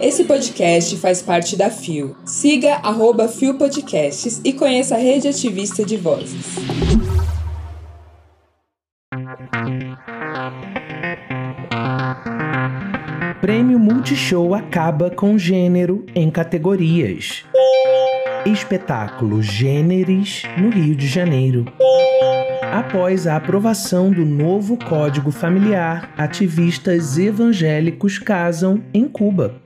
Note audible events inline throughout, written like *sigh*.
Esse podcast faz parte da FIO. Siga arroba FIO Podcasts e conheça a rede ativista de vozes. Prêmio Multishow acaba com gênero em categorias. Espetáculo Gêneres no Rio de Janeiro. Após a aprovação do novo Código Familiar, ativistas evangélicos casam em Cuba.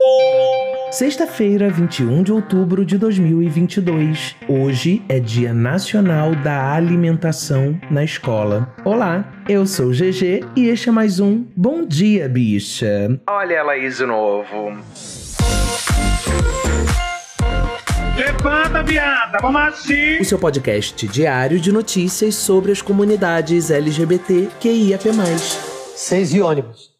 Sexta-feira, 21 de outubro de 2022. Hoje é Dia Nacional da Alimentação na Escola. Olá, eu sou GG e este é mais um Bom Dia, Bicha. Olha ela aí de novo. Levanta, viada, vamos assim! O seu podcast diário de notícias sobre as comunidades LGBT QIAP+. Seis e ônibus.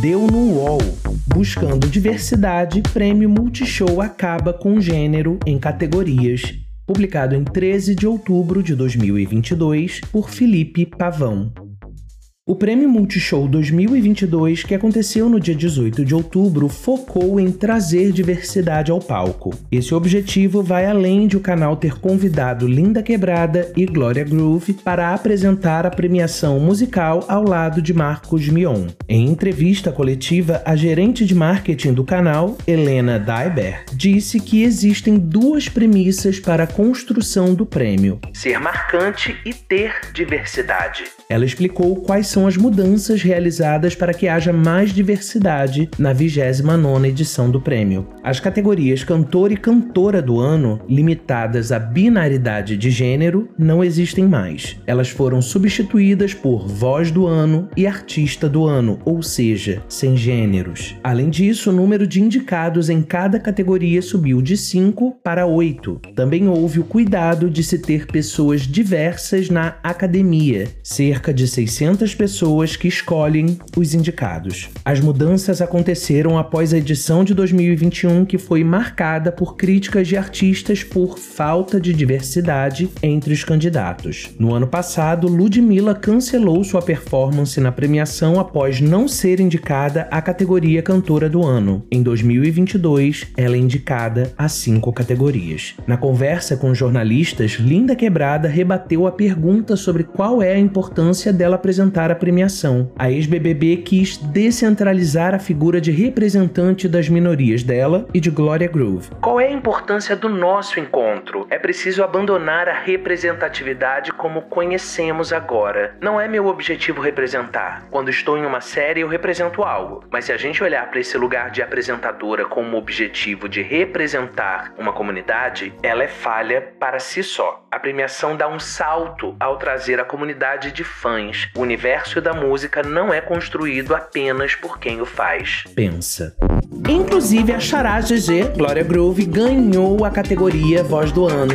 Deu no UOL. Buscando diversidade, prêmio Multishow acaba com gênero em categorias. Publicado em 13 de outubro de 2022 por Felipe Pavão. O Prêmio Multishow 2022, que aconteceu no dia 18 de outubro, focou em trazer diversidade ao palco. Esse objetivo vai além de o canal ter convidado Linda Quebrada e Glória Groove para apresentar a premiação musical ao lado de Marcos Mion. Em entrevista coletiva, a gerente de marketing do canal, Helena Daiber, disse que existem duas premissas para a construção do prêmio: ser marcante e ter diversidade. Ela explicou quais são as mudanças realizadas para que haja mais diversidade na 29ª edição do prêmio. As categorias cantor e cantora do ano, limitadas à binaridade de gênero, não existem mais. Elas foram substituídas por voz do ano e artista do ano, ou seja, sem gêneros. Além disso, o número de indicados em cada categoria subiu de 5 para 8. Também houve o cuidado de se ter pessoas diversas na academia, cerca de 600 pessoas pessoas que escolhem os indicados. As mudanças aconteceram após a edição de 2021, que foi marcada por críticas de artistas por falta de diversidade entre os candidatos. No ano passado, Ludmilla cancelou sua performance na premiação após não ser indicada à categoria Cantora do Ano. Em 2022, ela é indicada a cinco categorias. Na conversa com jornalistas, Linda Quebrada rebateu a pergunta sobre qual é a importância dela apresentar a premiação. A ex-BBB quis descentralizar a figura de representante das minorias dela e de Gloria Groove. Qual é a importância do nosso encontro? É preciso abandonar a representatividade como conhecemos agora. Não é meu objetivo representar. Quando estou em uma série, eu represento algo. Mas se a gente olhar para esse lugar de apresentadora como objetivo de representar uma comunidade, ela é falha para si só. A premiação dá um salto ao trazer a comunidade de fãs, o universo universo da música não é construído apenas por quem o faz. Pensa. Inclusive, a Xará GG, Glória Groove, ganhou a categoria Voz do Ano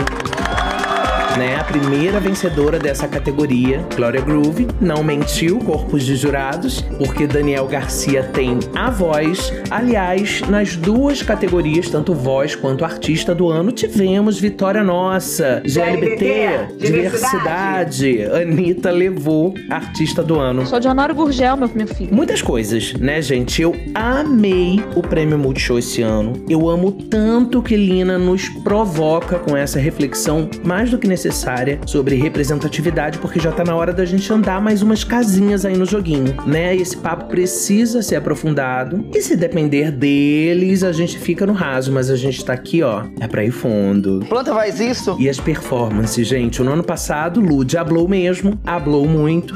né? A primeira vencedora dessa categoria, Gloria Groove, não mentiu, corpos de jurados, porque Daniel Garcia tem a voz. Aliás, nas duas categorias, tanto voz quanto artista do ano, tivemos vitória nossa. GLBT, diversidade. diversidade. Anitta levou artista do ano. Sou de Honório Gurgel, meu, meu filho. Muitas coisas, né, gente? Eu amei o prêmio Multishow esse ano. Eu amo tanto que Lina nos provoca com essa reflexão mais do que necessária necessária sobre representatividade, porque já tá na hora da gente andar mais umas casinhas aí no joguinho, né? E esse papo precisa ser aprofundado. E se depender deles, a gente fica no raso, mas a gente tá aqui, ó, é pra ir fundo. Planta faz isso? E as performances, gente. No ano passado, Lud hablou mesmo, hablou muito.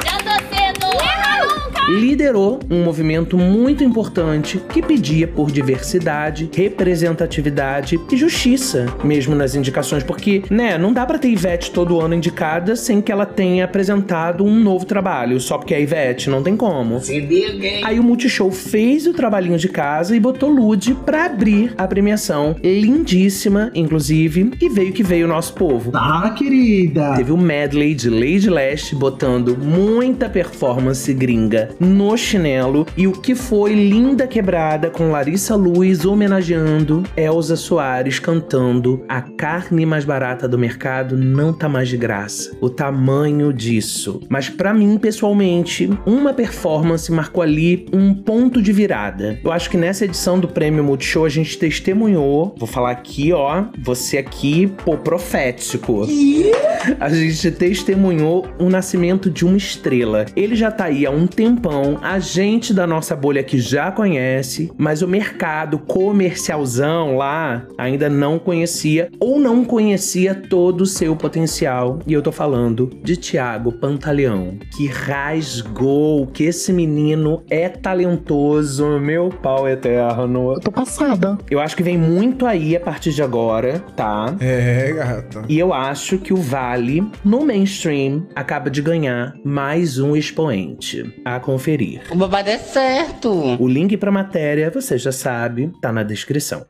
Liderou um movimento muito importante que pedia por diversidade, representatividade e justiça, mesmo nas indicações, porque, né, não dá para ter Ivete todo ano indicada sem que ela tenha apresentado um novo trabalho, só porque é Ivete, não tem como. Aí o Multishow fez o trabalhinho de casa e botou Lud pra abrir a premiação, lindíssima, inclusive, e veio que veio o nosso povo. Ah, querida! Teve o um medley de Lady Leste botando muita performance gringa no chinelo e o que foi Linda Quebrada com Larissa Luz homenageando Elza Soares cantando A carne mais barata do mercado não tá mais de graça. O tamanho disso. Mas para mim, pessoalmente, uma performance marcou ali um ponto de virada. Eu acho que nessa edição do Prêmio Multishow a gente testemunhou, vou falar aqui, ó, você aqui, pô, profético. A gente testemunhou o nascimento de uma estrela. Ele já tá aí há um tempão, a gente da nossa bolha que já conhece, mas o mercado comercialzão lá ainda não conhecia ou não conhecia todo o seu potencial. E eu tô falando de Tiago Pantaleão, que rasgou que esse menino é talentoso, meu pau eterno. Eu tô passada. Eu acho que vem muito aí a partir de agora, tá? É, gata. E eu acho que o Vale, no mainstream, acaba de ganhar mais um expoente a conferir. O babado é certo. O link pra matéria, você já sabe, tá na descrição.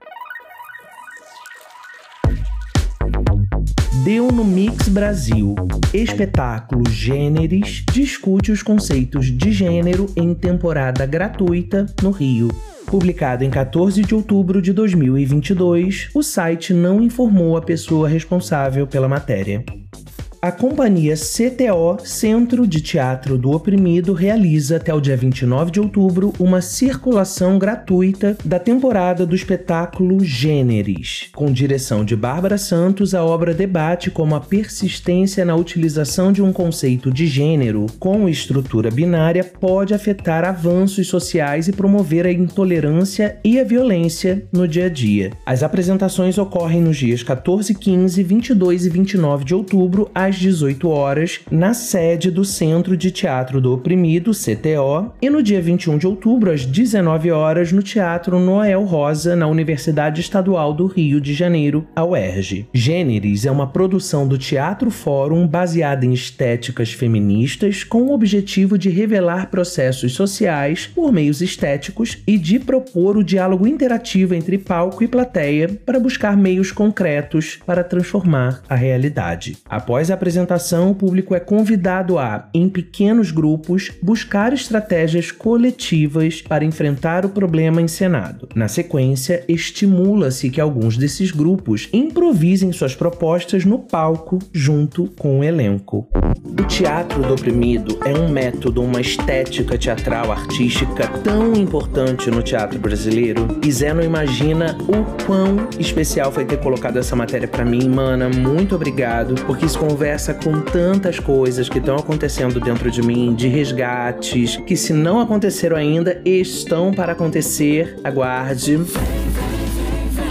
Deu no Mix Brasil. Espetáculo Gêneres discute os conceitos de gênero em temporada gratuita no Rio. Publicado em 14 de outubro de 2022, o site não informou a pessoa responsável pela matéria. A companhia CTO, Centro de Teatro do Oprimido, realiza até o dia 29 de outubro uma circulação gratuita da temporada do espetáculo Gêneres. Com direção de Bárbara Santos, a obra debate como a persistência na utilização de um conceito de gênero com estrutura binária pode afetar avanços sociais e promover a intolerância e a violência no dia a dia. As apresentações ocorrem nos dias 14, 15, 22 e 29 de outubro, às 18 horas, na sede do Centro de Teatro do Oprimido, CTO, e no dia 21 de outubro, às 19 horas, no Teatro Noel Rosa, na Universidade Estadual do Rio de Janeiro, a UERJ. Gêneres é uma produção do Teatro Fórum baseada em estéticas feministas com o objetivo de revelar processos sociais por meios estéticos e de propor o diálogo interativo entre palco e plateia para buscar meios concretos para transformar a realidade. Após a apresentação, o público é convidado a, em pequenos grupos, buscar estratégias coletivas para enfrentar o problema encenado. Na sequência, estimula-se que alguns desses grupos improvisem suas propostas no palco junto com o elenco. O teatro do oprimido é um método, uma estética teatral artística tão importante no teatro brasileiro. E Zé não imagina o quão especial foi ter colocado essa matéria para mim, mana. Muito obrigado, porque isso com tantas coisas que estão acontecendo dentro de mim, de resgates, que se não aconteceram ainda, estão para acontecer. Aguarde.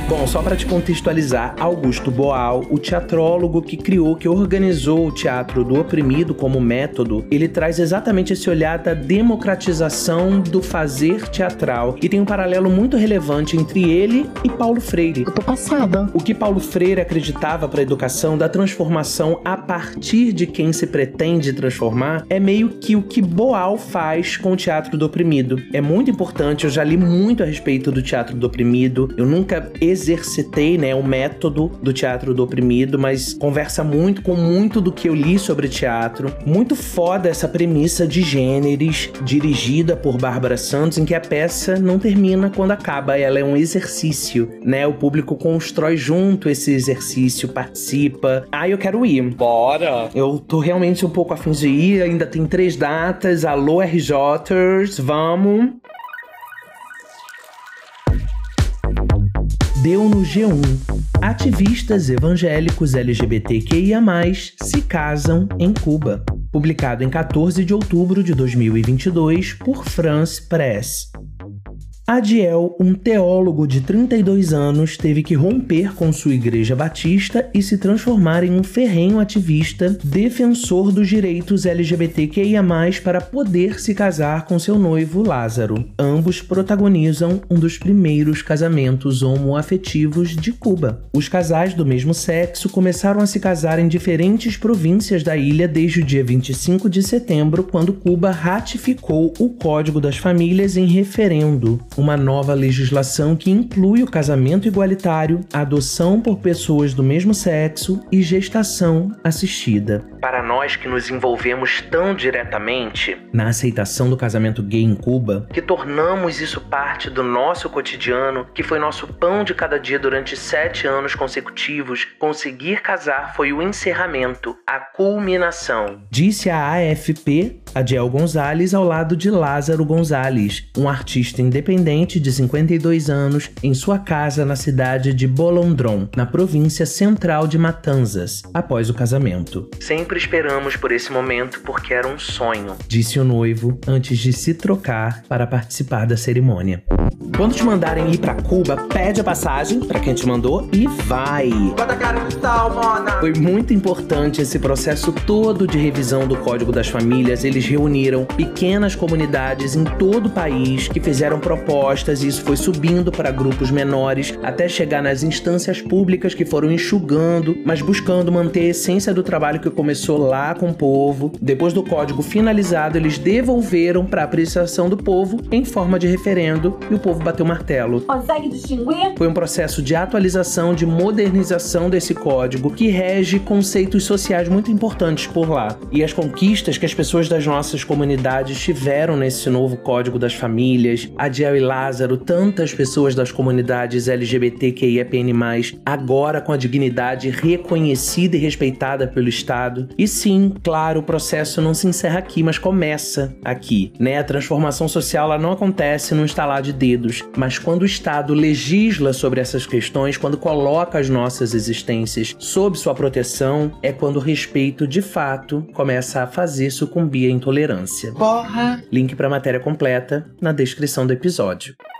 Bom, só para te contextualizar, Augusto Boal, o teatrólogo que criou, que organizou o teatro do oprimido como método, ele traz exatamente esse olhar da democratização do fazer teatral e tem um paralelo muito relevante entre ele e Paulo Freire. Eu tô passada. O que Paulo Freire acreditava para a educação da transformação a partir de quem se pretende transformar é meio que o que Boal faz com o teatro do oprimido. É muito importante, eu já li muito a respeito do teatro do oprimido. Eu nunca exercitei, né, o método do teatro do oprimido, mas conversa muito com muito do que eu li sobre teatro. Muito foda essa premissa de gêneros, dirigida por Bárbara Santos, em que a peça não termina quando acaba, ela é um exercício, né? O público constrói junto esse exercício, participa. Ah, eu quero ir. Bora. Eu tô realmente um pouco afim de ir, ainda tem três datas. Alô, RJers, vamos! Deu no G1. Ativistas evangélicos LGBTQIA+, se casam em Cuba. Publicado em 14 de outubro de 2022 por France Press. Adiel, um teólogo de 32 anos, teve que romper com sua igreja batista e se transformar em um ferrenho ativista defensor dos direitos LGBTQIA+, para poder se casar com seu noivo Lázaro. Ambos protagonizam um dos primeiros casamentos homoafetivos de Cuba. Os casais do mesmo sexo começaram a se casar em diferentes províncias da ilha desde o dia 25 de setembro, quando Cuba ratificou o Código das Famílias em referendo. Uma nova legislação que inclui o casamento igualitário, adoção por pessoas do mesmo sexo e gestação assistida. Para nós que nos envolvemos tão diretamente na aceitação do casamento gay em Cuba, que tornamos isso parte do nosso cotidiano, que foi nosso pão de cada dia durante sete anos consecutivos, conseguir casar foi o encerramento, a culminação. Disse a AFP Adiel Gonzalez ao lado de Lázaro Gonzalez, um artista independente de 52 anos, em sua casa na cidade de Bolondrón, na província central de Matanzas, após o casamento. Sempre esperamos por esse momento porque era um sonho, disse o noivo antes de se trocar para participar da cerimônia. Quando te mandarem ir para Cuba, pede a passagem para quem te mandou e vai. Foi muito importante esse processo todo de revisão do Código das Famílias. Eles reuniram pequenas comunidades em todo o país que fizeram propostas e isso foi subindo para grupos menores até chegar nas instâncias públicas que foram enxugando, mas buscando manter a essência do trabalho que começou lá com o povo. Depois do código finalizado, eles devolveram para apreciação do povo em forma de referendo e o povo bateu o martelo. Consegue distinguir? Foi um processo de atualização, de modernização desse código que rege conceitos sociais muito importantes por lá. E as conquistas que as pessoas das nossas comunidades tiveram nesse novo código das famílias, Adiel e Lázaro, tantas pessoas das comunidades LGBTQIAPN+, agora com a dignidade reconhecida e respeitada pelo Estado. E sim, claro, o processo não se encerra aqui, mas começa aqui, né? A transformação social ela não acontece num estalar de dedos, mas quando o Estado legisla sobre essas questões, quando coloca as nossas existências sob sua proteção, é quando o respeito de fato começa a fazer sucumbir a intolerância. Porra! Link para a matéria completa na descrição do episódio. episódio.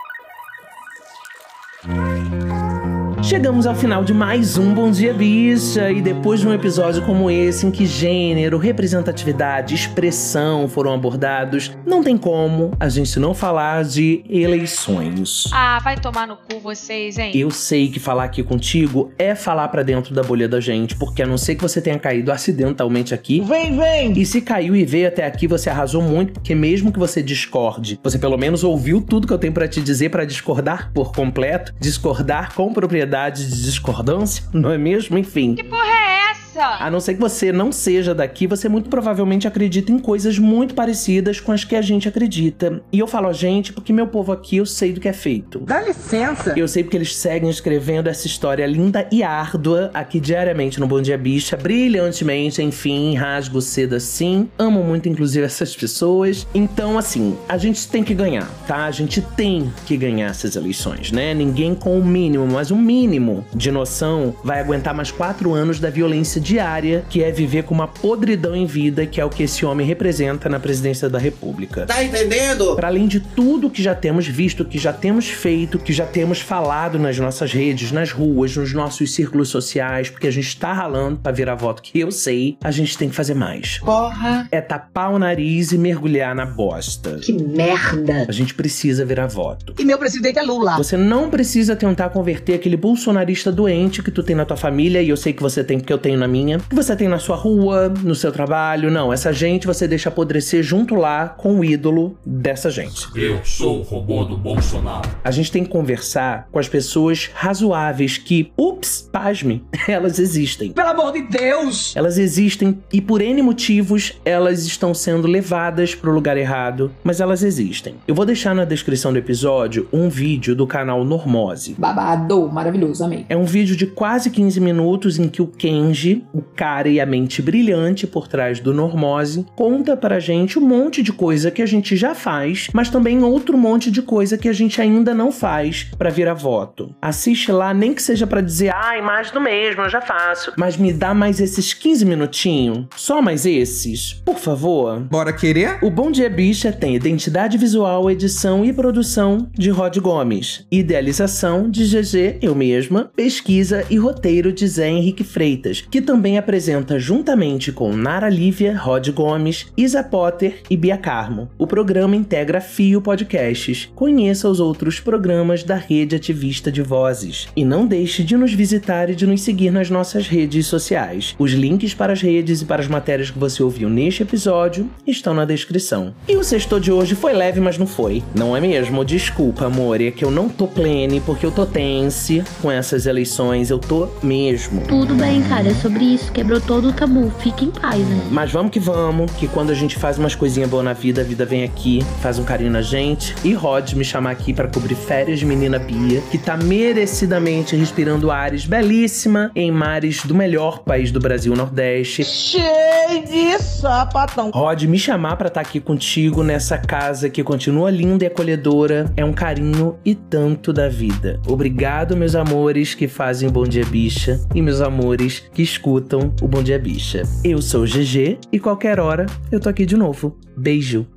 Chegamos ao final de mais um Bom Dia Bicha e depois de um episódio como esse em que gênero, representatividade, expressão foram abordados, não tem como a gente não falar de eleições. Ah, vai tomar no cu vocês, hein? Eu sei que falar aqui contigo é falar pra dentro da bolha da gente, porque a não ser que você tenha caído acidentalmente aqui, Vem, vem! e se caiu e veio até aqui, você arrasou muito, porque mesmo que você discorde, você pelo menos ouviu tudo que eu tenho pra te dizer pra discordar por completo, discordar com propriedade de discordância, não é mesmo? Enfim. Que porra é essa? A não ser que você não seja daqui, você muito provavelmente acredita em coisas muito parecidas com as que a gente acredita. E eu falo a gente porque meu povo aqui eu sei do que é feito. Dá licença! Eu sei porque eles seguem escrevendo essa história linda e árdua aqui diariamente no Bom Dia Bicha, brilhantemente, enfim, rasgo cedo assim. Amo muito, inclusive, *laughs* essas pessoas. Então, assim, a gente tem que ganhar, tá? A gente tem que ganhar essas eleições, né? Ninguém com o mínimo, mas o mínimo de noção vai aguentar mais quatro anos da violência diária, que é viver com uma podridão em vida, que é o que esse homem representa na presidência da República. Tá entendendo? Para além de tudo que já temos visto, que já temos feito, que já temos falado nas nossas redes, nas ruas, nos nossos círculos sociais, porque a gente tá ralando pra virar voto, que eu sei, a gente tem que fazer mais. Porra! É tapar o nariz e mergulhar na bosta. Que merda! A gente precisa virar voto. E meu presidente é Lula. Você não precisa tentar converter aquele bolsonarista doente que tu tem na tua família, e eu sei que você tem porque eu tenho na minha, que você tem na sua rua, no seu trabalho. Não, essa gente você deixa apodrecer junto lá com o ídolo dessa gente. Eu sou o robô do Bolsonaro. A gente tem que conversar com as pessoas razoáveis que, ups, pasme, *laughs* elas existem. Pelo amor de Deus! Elas existem e por N motivos elas estão sendo levadas para o lugar errado, mas elas existem. Eu vou deixar na descrição do episódio um vídeo do canal Normose. Babado, maravilhoso, amei. É um vídeo de quase 15 minutos em que o Kenji, o cara e a mente brilhante por trás do Normose, conta pra gente um monte de coisa que a gente já faz, mas também outro monte de coisa que a gente ainda não faz pra virar voto. Assiste lá, nem que seja pra dizer, ai, mais do mesmo, eu já faço. Mas me dá mais esses 15 minutinhos, só mais esses, por favor. Bora querer? O Bom Dia Bicha tem identidade visual, edição e produção de Rod Gomes, idealização de GG eu mesma, pesquisa e roteiro de Zé Henrique Freitas, que também também apresenta juntamente com Nara Lívia, Rod Gomes, Isa Potter e Bia Carmo. O programa integra Fio Podcasts. Conheça os outros programas da rede ativista de vozes. E não deixe de nos visitar e de nos seguir nas nossas redes sociais. Os links para as redes e para as matérias que você ouviu neste episódio estão na descrição. E o sexto de hoje foi leve, mas não foi. Não é mesmo? Desculpa, amor, é que eu não tô plene, porque eu tô tense com essas eleições. Eu tô mesmo. Tudo bem, cara, é sobre isso. Quebrou todo o tabu. Fique em paz, né? Mas vamos que vamos, que quando a gente faz umas coisinhas boas na vida, a vida vem aqui, faz um carinho na gente. E Rod me chamar aqui para cobrir férias de menina Bia, que tá merecidamente respirando ares belíssima em mares do melhor país do Brasil, Nordeste. Cheio de sapatão. Rod me chamar para estar aqui contigo nessa casa que continua linda e acolhedora é um carinho e tanto da vida. Obrigado, meus amores que fazem Bom Dia Bicha e meus amores que escutam o Bom Dia Bicha. Eu sou o GG e qualquer hora eu tô aqui de novo. Beijo.